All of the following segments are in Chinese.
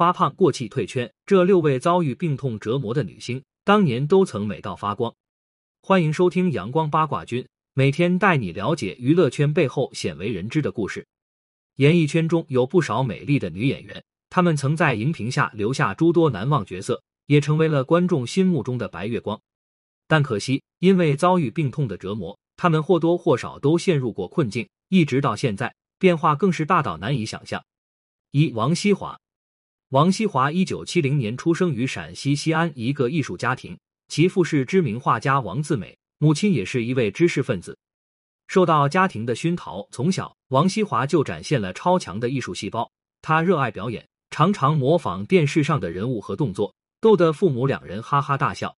发胖、过气、退圈，这六位遭遇病痛折磨的女星，当年都曾美到发光。欢迎收听阳光八卦君，每天带你了解娱乐圈背后鲜为人知的故事。演艺圈中有不少美丽的女演员，她们曾在荧屏下留下诸多难忘角色，也成为了观众心目中的白月光。但可惜，因为遭遇病痛的折磨，她们或多或少都陷入过困境，一直到现在，变化更是大到难以想象。一王西华，王西华一九七零年出生于陕西西安一个艺术家庭，其父是知名画家王自美，母亲也是一位知识分子。受到家庭的熏陶，从小王西华就展现了超强的艺术细胞。他热爱表演，常常模仿电视上的人物和动作，逗得父母两人哈哈大笑。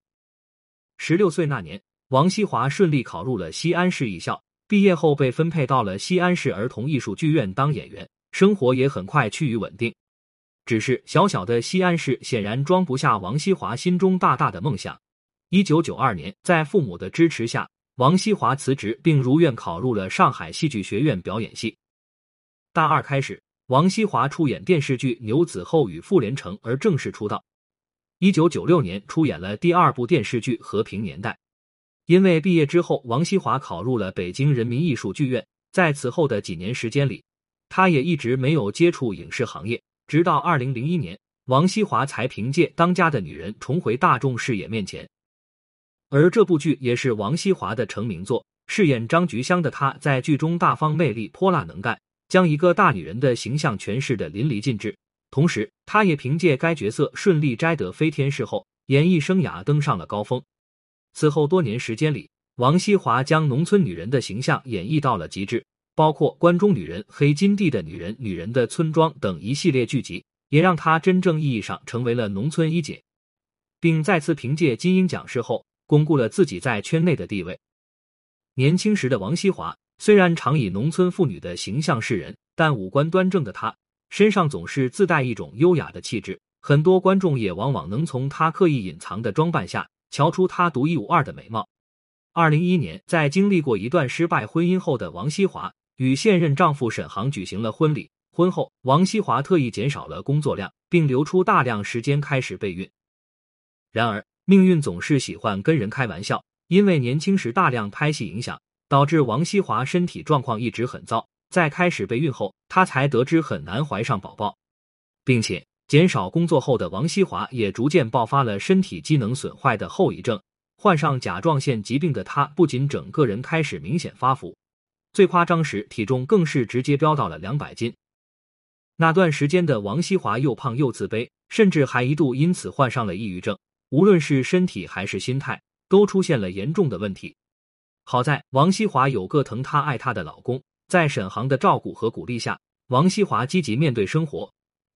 十六岁那年，王西华顺利考入了西安市艺校，毕业后被分配到了西安市儿童艺术剧院当演员。生活也很快趋于稳定，只是小小的西安市显然装不下王西华心中大大的梦想。一九九二年，在父母的支持下，王西华辞职，并如愿考入了上海戏剧学院表演系。大二开始，王西华出演电视剧《牛子厚与傅连城》而正式出道。一九九六年，出演了第二部电视剧《和平年代》。因为毕业之后，王西华考入了北京人民艺术剧院，在此后的几年时间里。他也一直没有接触影视行业，直到二零零一年，王西华才凭借《当家的女人》重回大众视野面前。而这部剧也是王西华的成名作。饰演张菊香的她，在剧中大方魅力、泼辣能干，将一个大女人的形象诠释的淋漓尽致。同时，她也凭借该角色顺利摘得飞天视后，演艺生涯登上了高峰。此后多年时间里，王西华将农村女人的形象演绎到了极致。包括《关中女人》《黑金地的女人》《女人的村庄》等一系列剧集，也让她真正意义上成为了农村一姐，并再次凭借金鹰奖事后巩固了自己在圈内的地位。年轻时的王西华虽然常以农村妇女的形象示人，但五官端正的她身上总是自带一种优雅的气质，很多观众也往往能从她刻意隐藏的装扮下瞧出她独一无二的美貌。二零一一年，在经历过一段失败婚姻后的王西华。与现任丈夫沈航举行了婚礼。婚后，王西华特意减少了工作量，并留出大量时间开始备孕。然而，命运总是喜欢跟人开玩笑。因为年轻时大量拍戏影响，导致王西华身体状况一直很糟。在开始备孕后，她才得知很难怀上宝宝，并且减少工作后的王西华也逐渐爆发了身体机能损坏的后遗症。患上甲状腺疾病的她，不仅整个人开始明显发福。最夸张时，体重更是直接飙到了两百斤。那段时间的王西华又胖又自卑，甚至还一度因此患上了抑郁症。无论是身体还是心态，都出现了严重的问题。好在王西华有个疼她爱她的老公，在沈航的照顾和鼓励下，王西华积极面对生活，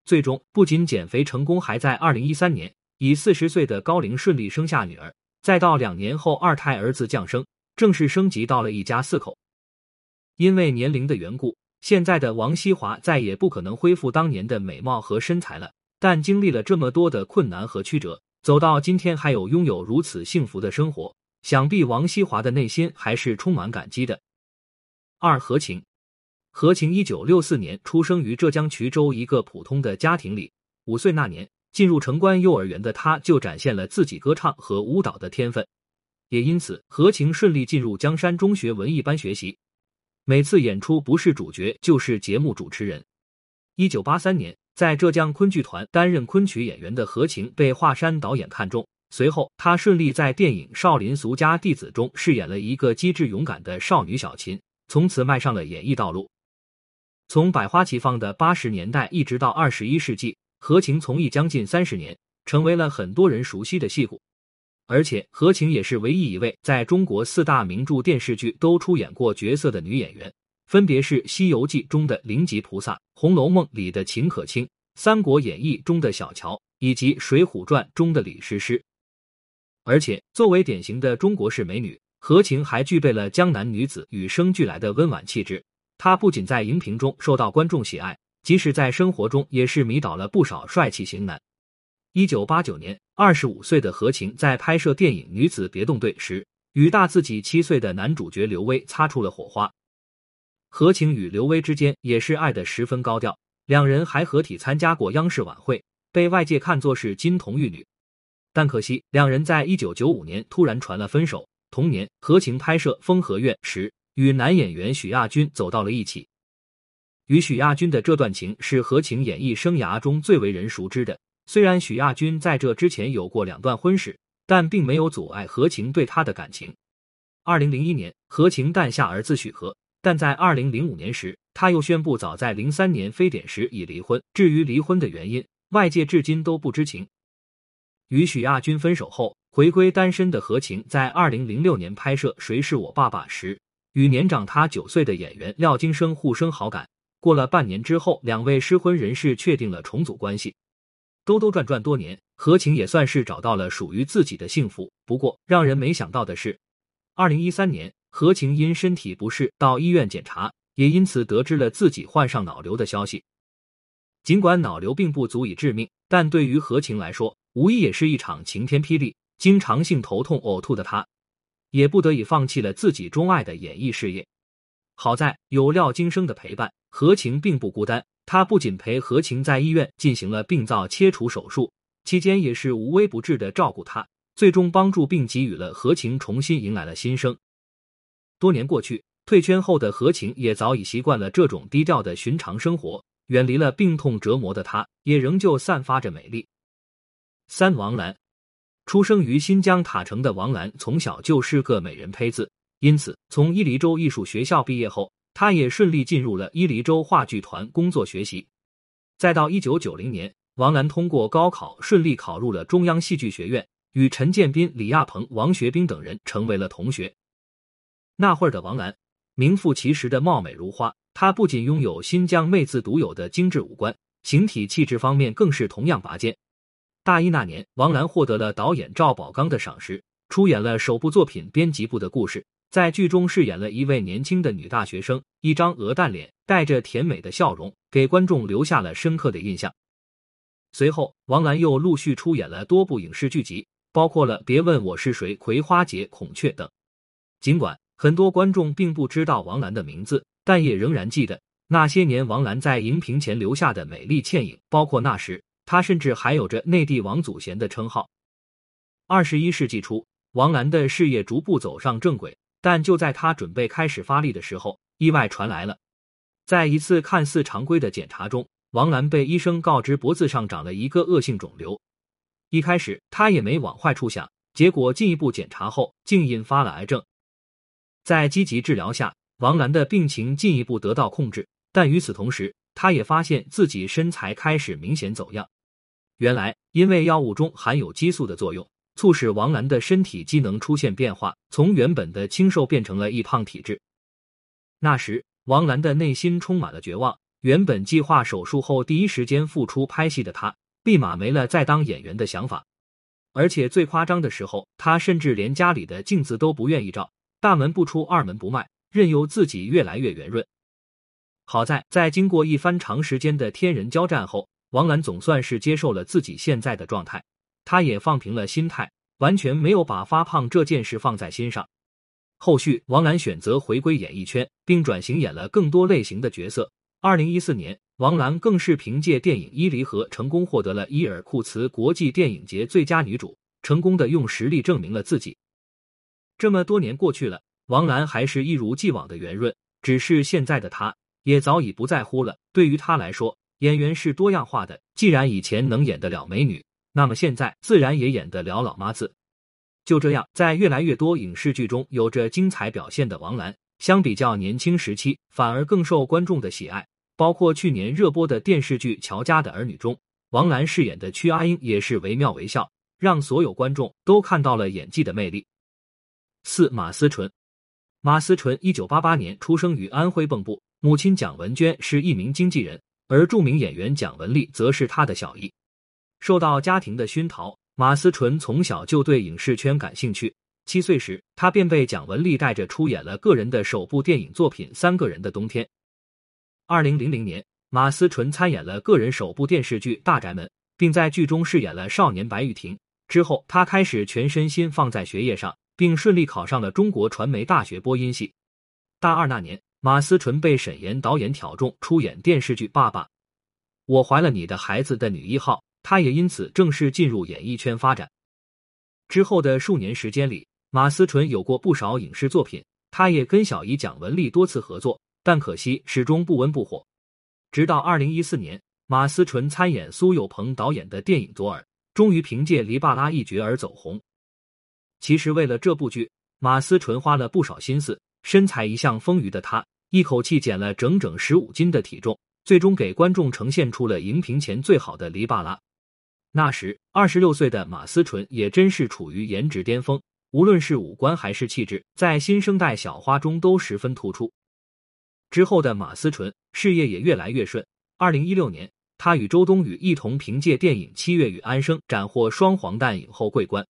最终不仅减肥成功，还在二零一三年以四十岁的高龄顺利生下女儿。再到两年后，二胎儿子降生，正式升级到了一家四口。因为年龄的缘故，现在的王西华再也不可能恢复当年的美貌和身材了。但经历了这么多的困难和曲折，走到今天还有拥有如此幸福的生活，想必王西华的内心还是充满感激的。二何晴，何晴一九六四年出生于浙江衢州一个普通的家庭里。五岁那年进入城关幼儿园的她，就展现了自己歌唱和舞蹈的天分，也因此何晴顺利进入江山中学文艺班学习。每次演出不是主角就是节目主持人。一九八三年，在浙江昆剧团担任昆曲演员的何晴被华山导演看中，随后她顺利在电影《少林俗家弟子》中饰演了一个机智勇敢的少女小琴，从此迈上了演艺道路。从百花齐放的八十年代一直到二十一世纪，何晴从艺将近三十年，成为了很多人熟悉的戏骨。而且何晴也是唯一一位在中国四大名著电视剧都出演过角色的女演员，分别是《西游记》中的灵吉菩萨，《红楼梦》里的秦可卿，《三国演义》中的小乔，以及《水浒传》中的李师师。而且作为典型的中国式美女，何晴还具备了江南女子与生俱来的温婉气质。她不仅在荧屏中受到观众喜爱，即使在生活中也是迷倒了不少帅气型男。一九八九年，二十五岁的何晴在拍摄电影《女子别动队》时，与大自己七岁的男主角刘威擦出了火花。何晴与刘威之间也是爱得十分高调，两人还合体参加过央视晚会，被外界看作是金童玉女。但可惜，两人在一九九五年突然传了分手。同年，何晴拍摄《风和月》时，与男演员许亚军走到了一起。与许亚军的这段情是何晴演艺生涯中最为人熟知的。虽然许亚军在这之前有过两段婚史，但并没有阻碍何晴对他的感情。二零零一年，何晴诞下儿子许和，但在二零零五年时，他又宣布早在零三年非典时已离婚。至于离婚的原因，外界至今都不知情。与许亚军分手后，回归单身的何晴在二零零六年拍摄《谁是我爸爸》时，与年长他九岁的演员廖金生互生好感。过了半年之后，两位失婚人士确定了重组关系。兜兜转转多年，何晴也算是找到了属于自己的幸福。不过，让人没想到的是。二零一三年，何晴因身体不适到医院检查，也因此得知了自己患上脑瘤的消息。尽管脑瘤并不足以致命，但对于何晴来说，无疑也是一场晴天霹雳。经常性头痛呕吐的她，也不得已放弃了自己钟爱的演艺事业。好在有廖京生的陪伴，何晴并不孤单。他不仅陪何晴在医院进行了病灶切除手术，期间也是无微不至的照顾她。最终帮助并给予了何晴重新迎来了新生。多年过去，退圈后的何晴也早已习惯了这种低调的寻常生活，远离了病痛折磨的她，也仍旧散发着美丽。三王兰，出生于新疆塔城的王兰，从小就是个美人胚子，因此从伊犁州艺术学校毕业后，他也顺利进入了伊犁州话剧团工作学习。再到一九九零年，王兰通过高考顺利考入了中央戏剧学院。与陈建斌、李亚鹏、王学兵等人成为了同学。那会儿的王兰，名副其实的貌美如花。她不仅拥有新疆妹子独有的精致五官，形体气质方面更是同样拔尖。大一那年，王兰获得了导演赵宝刚的赏识，出演了首部作品《编辑部的故事》。在剧中饰演了一位年轻的女大学生，一张鹅蛋脸，带着甜美的笑容，给观众留下了深刻的印象。随后，王兰又陆续出演了多部影视剧集。包括了《别问我是谁》《葵花劫》《孔雀》等。尽管很多观众并不知道王兰的名字，但也仍然记得那些年王兰在荧屏前留下的美丽倩影。包括那时，她甚至还有着“内地王祖贤”的称号。二十一世纪初，王兰的事业逐步走上正轨，但就在他准备开始发力的时候，意外传来了。在一次看似常规的检查中，王兰被医生告知脖子上长了一个恶性肿瘤。一开始他也没往坏处想，结果进一步检查后竟引发了癌症。在积极治疗下，王兰的病情进一步得到控制。但与此同时，他也发现自己身材开始明显走样。原来，因为药物中含有激素的作用，促使王兰的身体机能出现变化，从原本的清瘦变成了易胖体质。那时，王兰的内心充满了绝望。原本计划手术后第一时间复出拍戏的他。立马没了再当演员的想法，而且最夸张的时候，他甚至连家里的镜子都不愿意照，大门不出二门不迈，任由自己越来越圆润。好在在经过一番长时间的天人交战后，王兰总算是接受了自己现在的状态，她也放平了心态，完全没有把发胖这件事放在心上。后续，王兰选择回归演艺圈，并转型演了更多类型的角色。二零一四年。王兰更是凭借电影《伊犁河》成功获得了伊尔库茨国际电影节最佳女主，成功的用实力证明了自己。这么多年过去了，王兰还是一如既往的圆润，只是现在的她也早已不在乎了。对于她来说，演员是多样化的，既然以前能演得了美女，那么现在自然也演得了老妈子。就这样，在越来越多影视剧中有着精彩表现的王兰，相比较年轻时期，反而更受观众的喜爱。包括去年热播的电视剧《乔家的儿女》中，王兰饰演的屈阿英也是惟妙惟肖，让所有观众都看到了演技的魅力。四马思纯，马思纯一九八八年出生于安徽蚌埠，母亲蒋文娟是一名经纪人，而著名演员蒋雯丽则是她的小姨。受到家庭的熏陶，马思纯从小就对影视圈感兴趣。七岁时，他便被蒋雯丽带着出演了个人的首部电影作品《三个人的冬天》。二零零零年，马思纯参演了个人首部电视剧《大宅门》，并在剧中饰演了少年白玉婷。之后，他开始全身心放在学业上，并顺利考上了中国传媒大学播音系。大二那年，马思纯被沈岩导演挑中出演电视剧《爸爸，我怀了你的孩子》的女一号，他也因此正式进入演艺圈发展。之后的数年时间里，马思纯有过不少影视作品，他也跟小姨蒋雯丽多次合作，但可惜始终不温不火。直到二零一四年，马思纯参演苏有朋导演的电影《左耳》，终于凭借黎巴拉一角而走红。其实为了这部剧，马思纯花了不少心思。身材一向丰腴的她，一口气减了整整十五斤的体重，最终给观众呈现出了荧屏前最好的黎巴拉。那时，二十六岁的马思纯也真是处于颜值巅峰，无论是五官还是气质，在新生代小花中都十分突出。之后的马思纯事业也越来越顺。二零一六年，她与周冬雨一同凭借电影《七月与安生》斩获双黄蛋影后桂冠。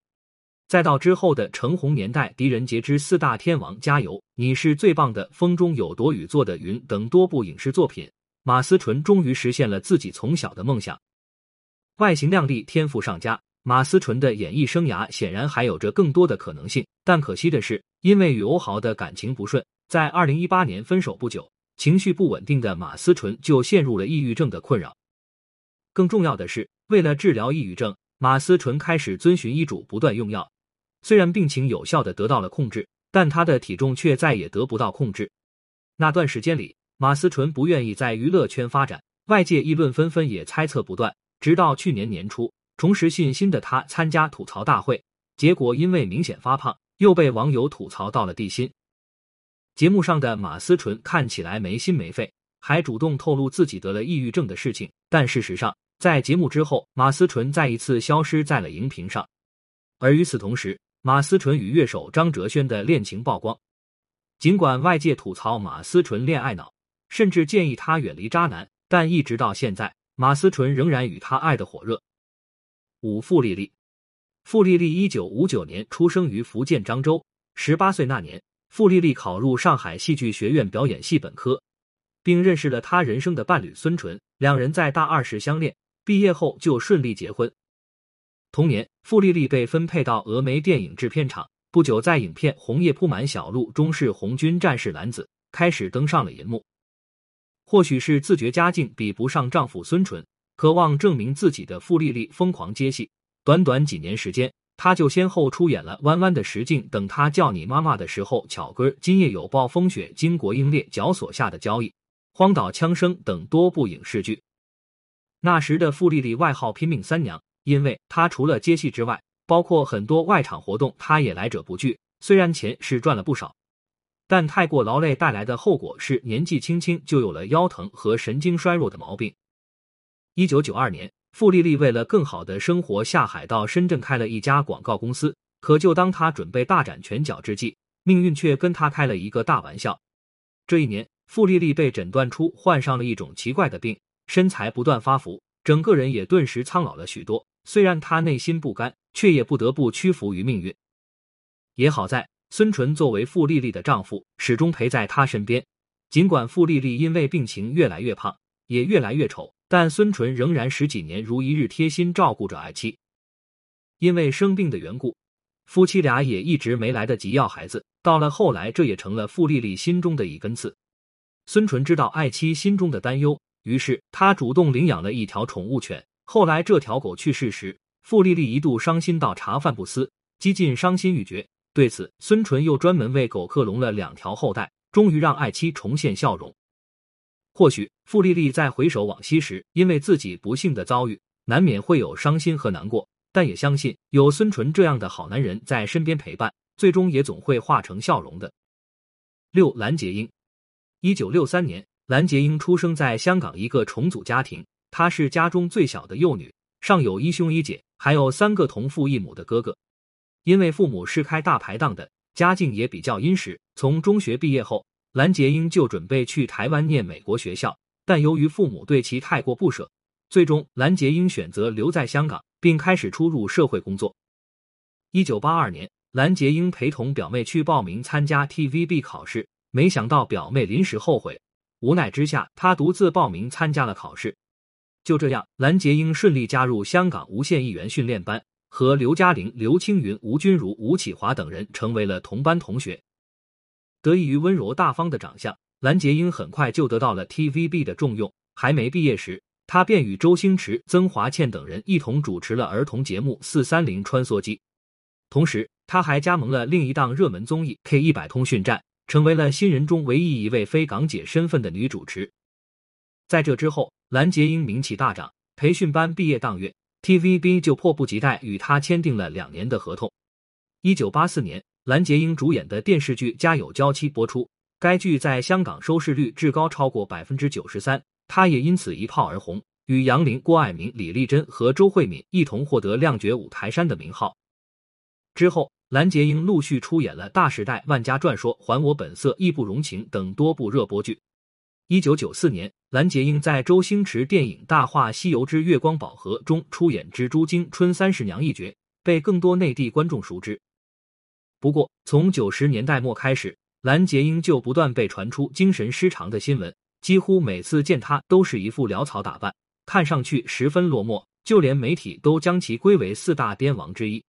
再到之后的橙红年代，《狄仁杰之四大天王》加油，你是最棒的，风中有朵雨做的云等多部影视作品，马思纯终于实现了自己从小的梦想。外形靓丽，天赋上佳，马思纯的演艺生涯显然还有着更多的可能性。但可惜的是，因为与欧豪的感情不顺，在二零一八年分手不久，情绪不稳定的马思纯就陷入了抑郁症的困扰。更重要的是，为了治疗抑郁症，马思纯开始遵循医嘱，不断用药。虽然病情有效的得到了控制，但她的体重却再也得不到控制。那段时间里，马思纯不愿意在娱乐圈发展，外界议论纷纷，也猜测不断。直到去年年初，重拾信心的他参加吐槽大会，结果因为明显发胖，又被网友吐槽到了地心。节目上的马思纯看起来没心没肺，还主动透露自己得了抑郁症的事情。但事实上，在节目之后，马思纯再一次消失在了荧屏上。而与此同时，马思纯与乐手张哲轩的恋情曝光。尽管外界吐槽马思纯恋爱脑，甚至建议他远离渣男，但一直到现在。马思纯仍然与他爱的火热。五傅丽丽，傅丽丽一九五九年出生于福建漳州。十八岁那年，傅丽丽考入上海戏剧学院表演系本科，并认识了她人生的伴侣孙淳。两人在大二时相恋，毕业后就顺利结婚。同年，傅丽丽被分配到峨眉电影制片厂，不久在影片《红叶铺满小路》中是红军战士兰子，开始登上了银幕。或许是自觉家境比不上丈夫孙淳，渴望证明自己的傅丽丽疯狂接戏。短短几年时间，她就先后出演了《弯弯的石径》等他叫你妈妈的时候巧哥，《今夜有暴风雪》，巾帼英烈绞索下的交易，《荒岛枪声》等多部影视剧。那时的傅丽丽外号拼命三娘，因为她除了接戏之外，包括很多外场活动，她也来者不拒。虽然钱是赚了不少。但太过劳累带来的后果是，年纪轻轻就有了腰疼和神经衰弱的毛病。一九九二年，傅丽丽为了更好的生活，下海到深圳开了一家广告公司。可就当她准备大展拳脚之际，命运却跟她开了一个大玩笑。这一年，傅丽丽被诊断出患上了一种奇怪的病，身材不断发福，整个人也顿时苍老了许多。虽然她内心不甘，却也不得不屈服于命运。也好在。孙淳作为傅丽丽的丈夫，始终陪在她身边。尽管傅丽丽因为病情越来越胖，也越来越丑，但孙淳仍然十几年如一日贴心照顾着爱妻。因为生病的缘故，夫妻俩也一直没来得及要孩子。到了后来，这也成了傅丽丽心中的一根刺。孙淳知道爱妻心中的担忧，于是他主动领养了一条宠物犬。后来这条狗去世时，傅丽丽一度伤心到茶饭不思，几近伤心欲绝。对此，孙淳又专门为狗克隆了两条后代，终于让爱妻重现笑容。或许傅丽丽在回首往昔时，因为自己不幸的遭遇，难免会有伤心和难过，但也相信有孙淳这样的好男人在身边陪伴，最终也总会化成笑容的。六蓝洁瑛，一九六三年，蓝洁瑛出生在香港一个重组家庭，她是家中最小的幼女，上有一兄一姐，还有三个同父异母的哥哥。因为父母是开大排档的，家境也比较殷实。从中学毕业后，蓝洁瑛就准备去台湾念美国学校，但由于父母对其太过不舍，最终蓝洁瑛选择留在香港，并开始出入社会工作。一九八二年，蓝洁瑛陪同表妹去报名参加 TVB 考试，没想到表妹临时后悔，无奈之下，她独自报名参加了考试。就这样，蓝洁瑛顺利加入香港无线艺员训练班。和刘嘉玲、刘青云、吴君如、吴启华等人成为了同班同学。得益于温柔大方的长相，蓝洁瑛很快就得到了 TVB 的重用。还没毕业时，她便与周星驰、曾华倩等人一同主持了儿童节目《四三零穿梭机》，同时她还加盟了另一档热门综艺《K 一百通讯站》，成为了新人中唯一一位非港姐身份的女主持。在这之后，蓝洁瑛名气大涨，培训班毕业当月，TVB 就迫不及待与他签订了两年的合同。一九八四年，蓝洁瑛主演的电视剧《家有娇妻》播出，该剧在香港收视率至高超过百分之九十三。他也因此一炮而红，与杨林、郭蔼明、李丽珍和周慧敏一同获得“亮绝五台山”的名号。之后，蓝洁瑛陆续出演了《大时代》《万家传说》《还我本色》《义不容情》等多部热播剧。一九九四年，蓝洁瑛在周星驰电影《大话西游之月光宝盒》中出演蜘蛛精春三十娘一角，被更多内地观众熟知。不过，从九十年代末开始，蓝洁瑛就不断被传出精神失常的新闻。几乎每次见她都是一副潦草打扮，看上去十分落寞，就连媒体都将其归为四大癫王之一。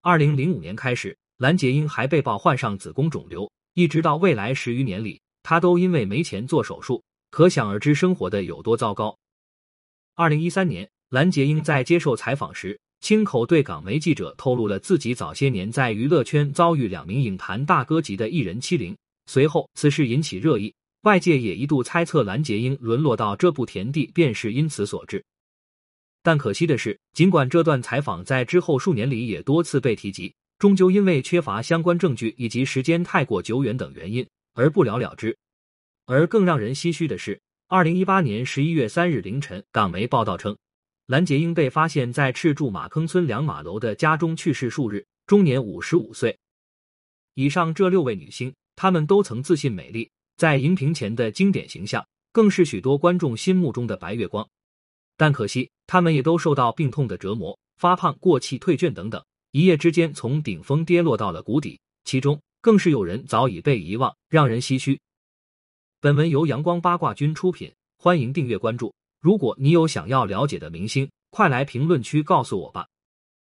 二零零五年开始，蓝洁瑛还被曝患上子宫肿瘤，一直到未来十余年里，他都因为没钱做手术，可想而知生活的有多糟糕。二零一三年，蓝洁瑛在接受采访时，亲口对港媒记者透露了自己早些年在娱乐圈遭遇两名影坛大哥级的艺人欺凌，随后此事引起热议。外界也一度猜测蓝洁瑛沦落到这步田地便是因此所致，但可惜的是，尽管这段采访在之后数年里也多次被提及，终究因为缺乏相关证据以及时间太过久远等原因而不了了之。而更让人唏嘘的是，二零一八年十一月三日凌晨，港媒报道称，蓝洁瑛被发现在赤柱马坑村两马楼的家中去世数日，终年五十五岁。以上这六位女星，她们都曾自信美丽。在荧屏前的经典形象，更是许多观众心目中的白月光。但可惜，她们也都受到病痛的折磨，发胖、过气、退卷等等，一夜之间从顶峰跌落到了谷底。其中，更是有人早已被遗忘，让人唏嘘。本文由阳光八卦君出品，欢迎订阅关注。如果你有想要了解的明星，快来评论区告诉我吧。